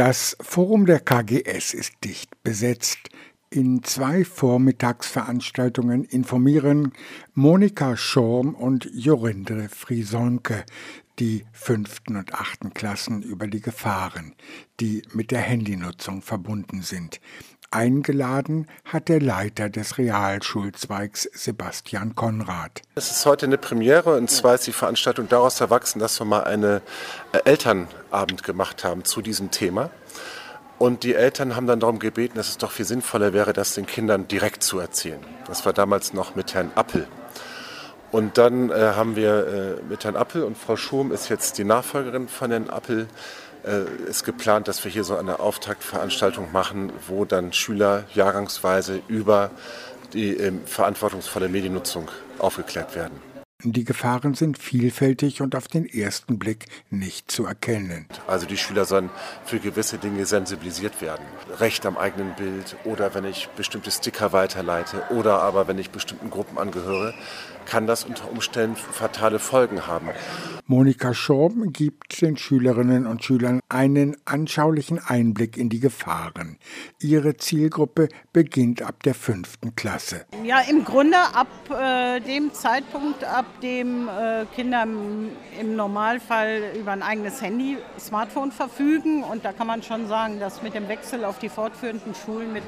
Das Forum der KGS ist dicht besetzt. In zwei Vormittagsveranstaltungen informieren Monika Schorm und Jorindre Frisonke die fünften und achten Klassen über die Gefahren, die mit der Handynutzung verbunden sind. Eingeladen hat der Leiter des Realschulzweigs Sebastian Konrad. Es ist heute eine Premiere und zwar ist die Veranstaltung daraus erwachsen, dass wir mal einen äh, Elternabend gemacht haben zu diesem Thema. Und die Eltern haben dann darum gebeten, dass es doch viel sinnvoller wäre, das den Kindern direkt zu erzählen. Das war damals noch mit Herrn Appel. Und dann äh, haben wir äh, mit Herrn Appel und Frau Schum ist jetzt die Nachfolgerin von Herrn Appel, äh, ist geplant, dass wir hier so eine Auftaktveranstaltung machen, wo dann Schüler jahrgangsweise über die ähm, verantwortungsvolle Mediennutzung aufgeklärt werden. Die Gefahren sind vielfältig und auf den ersten Blick nicht zu erkennen. Also die Schüler sollen für gewisse Dinge sensibilisiert werden. Recht am eigenen Bild oder wenn ich bestimmte Sticker weiterleite oder aber wenn ich bestimmten Gruppen angehöre, kann das unter Umständen fatale Folgen haben. Monika Schorb gibt den Schülerinnen und Schülern einen anschaulichen Einblick in die Gefahren. Ihre Zielgruppe beginnt ab der fünften Klasse. Ja, im Grunde ab äh, dem Zeitpunkt, ab dem äh, Kinder im, im, Normalfall über ein eigenes Handy, Smartphone verfügen. Und da kann man schon sagen, dass mit dem Wechsel auf die fortführenden Schulen mit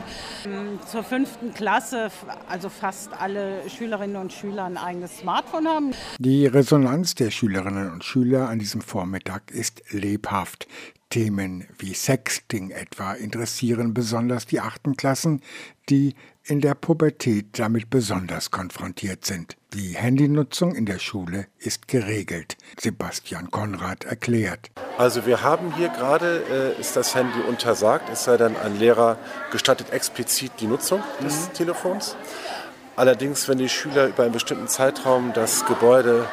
ähm, zur fünften Klasse, also fast alle Schülerinnen und Schüler ein eigenes Smartphone haben. Die Resonanz der Schülerinnen und Schüler an diesem Vormittag ist lebhaft. Themen wie Sexting etwa interessieren besonders die achten Klassen, die in der Pubertät damit besonders konfrontiert sind. Die Handynutzung in der Schule ist geregelt, Sebastian Konrad erklärt. Also wir haben hier gerade, äh, ist das Handy untersagt, es sei denn, ein Lehrer gestattet explizit die Nutzung des mhm. Telefons. Allerdings, wenn die Schüler über einen bestimmten Zeitraum das Gebäude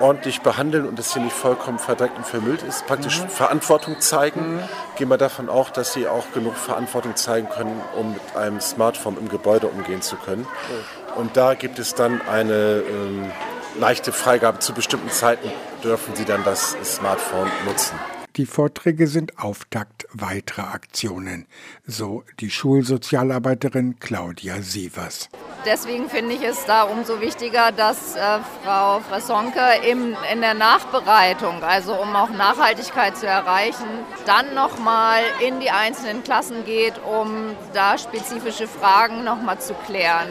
ordentlich behandeln und es hier nicht vollkommen verdreckt und vermüllt ist, praktisch mhm. Verantwortung zeigen. Mhm. Gehen wir davon auch, dass sie auch genug Verantwortung zeigen können, um mit einem Smartphone im Gebäude umgehen zu können. Mhm. Und da gibt es dann eine ähm, leichte Freigabe. Zu bestimmten Zeiten dürfen sie dann das Smartphone nutzen. Die Vorträge sind Auftakt weiterer Aktionen, so die Schulsozialarbeiterin Claudia Sievers. Deswegen finde ich es da umso wichtiger, dass äh, Frau Fressonke im, in der Nachbereitung, also um auch Nachhaltigkeit zu erreichen, dann nochmal in die einzelnen Klassen geht, um da spezifische Fragen nochmal zu klären.